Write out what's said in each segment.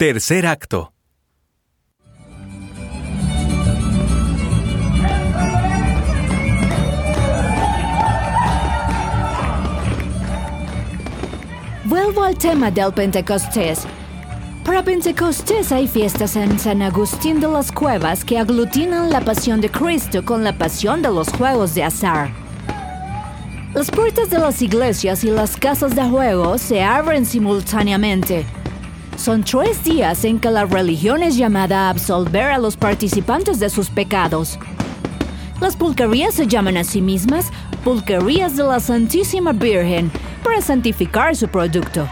Tercer acto. Vuelvo al tema del Pentecostés. Para Pentecostés hay fiestas en San Agustín de las Cuevas que aglutinan la pasión de Cristo con la pasión de los juegos de azar. Las puertas de las iglesias y las casas de juego se abren simultáneamente. Son tres días en que la religión es llamada a absolver a los participantes de sus pecados. Las pulquerías se llaman a sí mismas pulquerías de la Santísima Virgen para santificar su producto.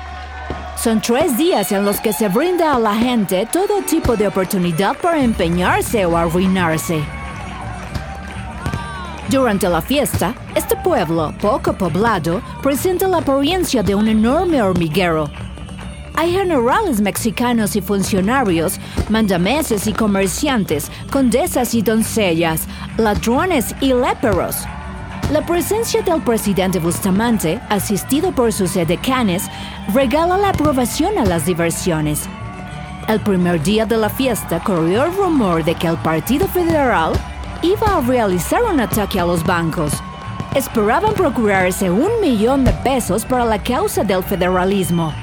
Son tres días en los que se brinda a la gente todo tipo de oportunidad para empeñarse o arruinarse. Durante la fiesta, este pueblo, poco poblado, presenta la apariencia de un enorme hormiguero. Hay generales mexicanos y funcionarios, mandameses y comerciantes, condesas y doncellas, ladrones y léperos. La presencia del presidente Bustamante, asistido por sus edecanes, regala la aprobación a las diversiones. El primer día de la fiesta corrió el rumor de que el Partido Federal iba a realizar un ataque a los bancos. Esperaban procurarse un millón de pesos para la causa del federalismo.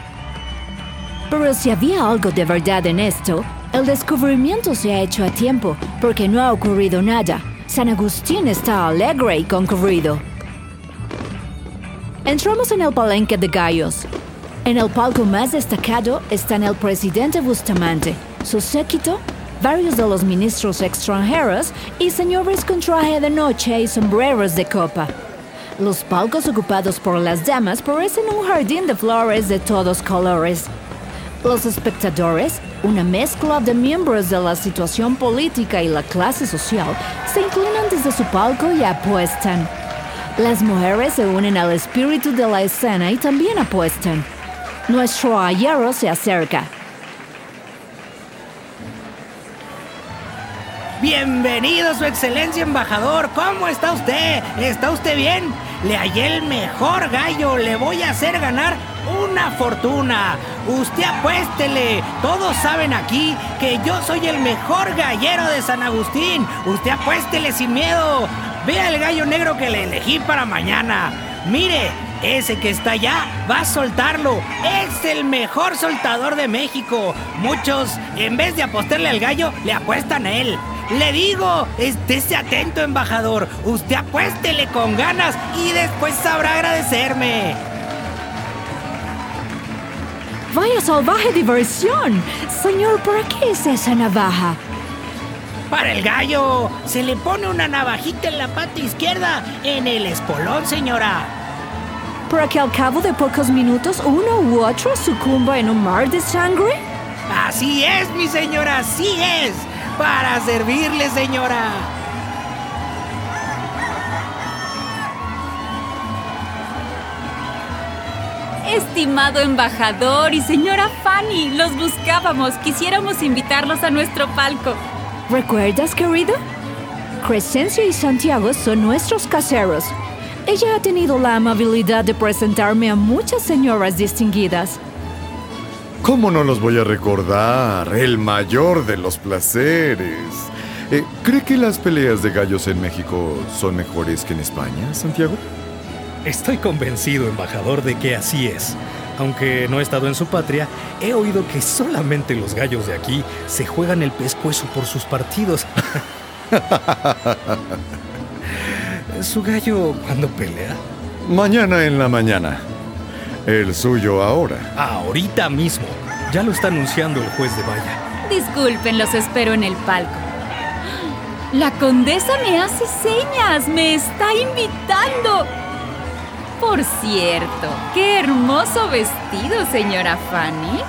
Pero si había algo de verdad en esto, el descubrimiento se ha hecho a tiempo porque no ha ocurrido nada. San Agustín está alegre y concurrido. Entramos en el palenque de gallos. En el palco más destacado están el presidente Bustamante, su séquito, varios de los ministros extranjeros y señores con traje de noche y sombreros de copa. Los palcos ocupados por las damas parecen un jardín de flores de todos colores. Los espectadores, una mezcla de miembros de la situación política y la clase social, se inclinan desde su palco y apuestan. Las mujeres se unen al espíritu de la escena y también apuestan. Nuestro ayero se acerca. Bienvenido, Su Excelencia Embajador. ¿Cómo está usted? ¿Está usted bien? Le hallé el mejor gallo. Le voy a hacer ganar una fortuna. Usted apuéstele. Todos saben aquí que yo soy el mejor gallero de San Agustín. Usted apuéstele sin miedo. Vea el gallo negro que le elegí para mañana. Mire, ese que está allá va a soltarlo. Es el mejor soltador de México. Muchos, en vez de apostarle al gallo, le apuestan a él. Le digo, estése atento, embajador. Usted apuéstele con ganas y después sabrá agradecerme. ¡Vaya salvaje diversión! Señor, ¿para qué es esa navaja? Para el gallo, se le pone una navajita en la pata izquierda, en el espolón, señora. ¿Para que al cabo de pocos minutos uno u otro sucumba en un mar de sangre? Así es, mi señora, así es. Para servirle, señora. Estimado embajador y señora Fanny, los buscábamos. Quisiéramos invitarlos a nuestro palco. ¿Recuerdas, querido? Crescencio y Santiago son nuestros caseros. Ella ha tenido la amabilidad de presentarme a muchas señoras distinguidas. ¿Cómo no los voy a recordar? El mayor de los placeres. Eh, ¿Cree que las peleas de gallos en México son mejores que en España, Santiago? Estoy convencido, embajador, de que así es. Aunque no he estado en su patria, he oído que solamente los gallos de aquí se juegan el pescuezo por sus partidos. ¿Su gallo cuándo pelea? Mañana en la mañana. El suyo ahora. Ahorita mismo. Ya lo está anunciando el juez de Valla. Disculpen, los espero en el palco. La condesa me hace señas, me está invitando. Por cierto, qué hermoso vestido, señora Fanny.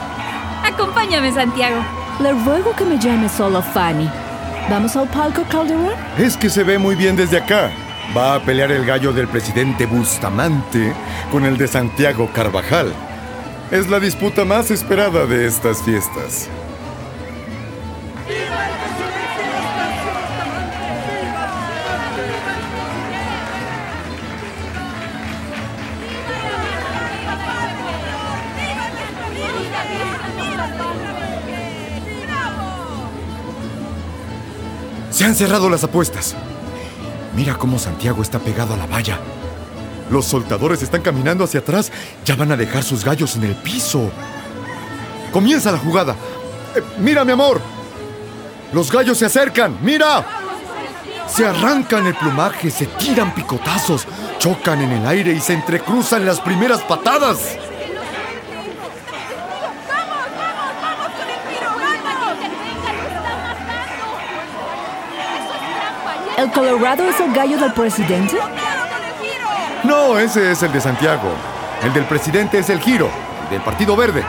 Acompáñame, Santiago. Le ruego que me llame solo Fanny. ¿Vamos al palco, Calderón? Es que se ve muy bien desde acá. Va a pelear el gallo del presidente Bustamante con el de Santiago Carvajal. Es la disputa más esperada de estas fiestas. Se han cerrado las apuestas. Mira cómo Santiago está pegado a la valla. Los soltadores están caminando hacia atrás. Ya van a dejar sus gallos en el piso. Comienza la jugada. Eh, mira, mi amor. Los gallos se acercan. Mira. Se arrancan el plumaje, se tiran picotazos, chocan en el aire y se entrecruzan las primeras patadas. ¿El Colorado es el gallo del presidente? No, ese es el de Santiago. El del presidente es el giro, del Partido Verde.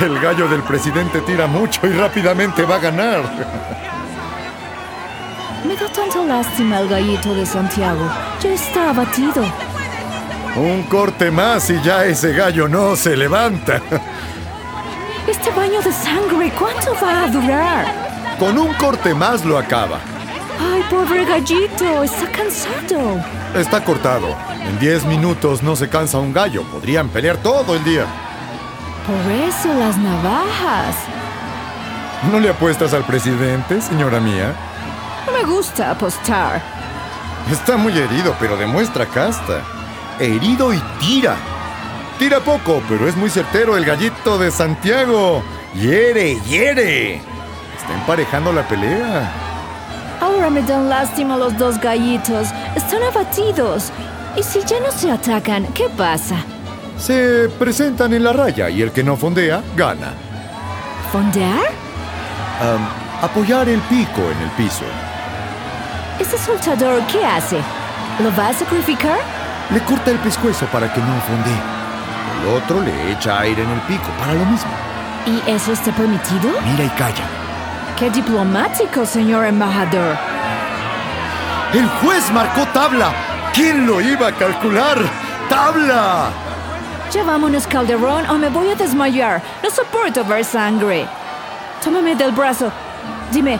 El gallo del presidente tira mucho y rápidamente va a ganar. Me da tanta lástima el gallito de Santiago. Ya está abatido. Un corte más y ya ese gallo no se levanta. Este baño de sangre, ¿cuánto va a durar? Con un corte más lo acaba. Ay, pobre gallito, está cansado. Está cortado. En 10 minutos no se cansa un gallo. Podrían pelear todo el día. Por eso las navajas. ¿No le apuestas al presidente, señora mía? No me gusta apostar. Está muy herido, pero demuestra casta. Herido y tira. Tira poco, pero es muy certero el gallito de Santiago. Hiere, hiere. Está emparejando la pelea. Ahora me dan lástima los dos gallitos. Están abatidos. Y si ya no se atacan, ¿qué pasa? Se presentan en la raya y el que no fondea, gana. ¿Fondear? Apoyar el pico en el piso. ¿Ese soltador qué hace? ¿Lo va a sacrificar? Le corta el pescuezo para que no fondee. El otro le echa aire en el pico para lo mismo. ¿Y eso está permitido? Mira y calla. ¡Qué diplomático, señor embajador! El juez marcó tabla. ¿Quién lo iba a calcular? ¡Tabla! Ya vámonos, Calderón, o me voy a desmayar. No soporto ver sangre. Tómame del brazo. Dime,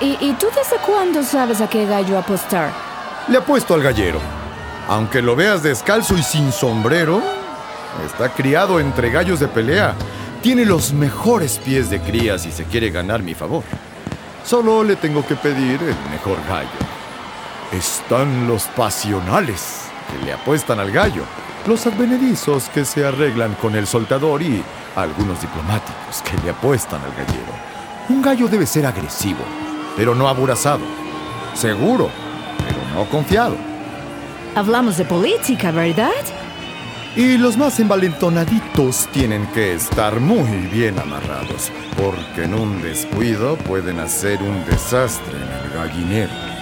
¿y, y tú desde cuándo sabes a qué gallo apostar? Le apuesto al gallero. Aunque lo veas descalzo y sin sombrero, está criado entre gallos de pelea. Tiene los mejores pies de cría si se quiere ganar mi favor. Solo le tengo que pedir el mejor gallo. Están los pasionales, que le apuestan al gallo. Los advenedizos que se arreglan con el soltador y algunos diplomáticos que le apuestan al gallero. Un gallo debe ser agresivo, pero no aborazado. Seguro, pero no confiado. Hablamos de política, ¿verdad? Y los más envalentonaditos tienen que estar muy bien amarrados, porque en un descuido pueden hacer un desastre en el gallinero.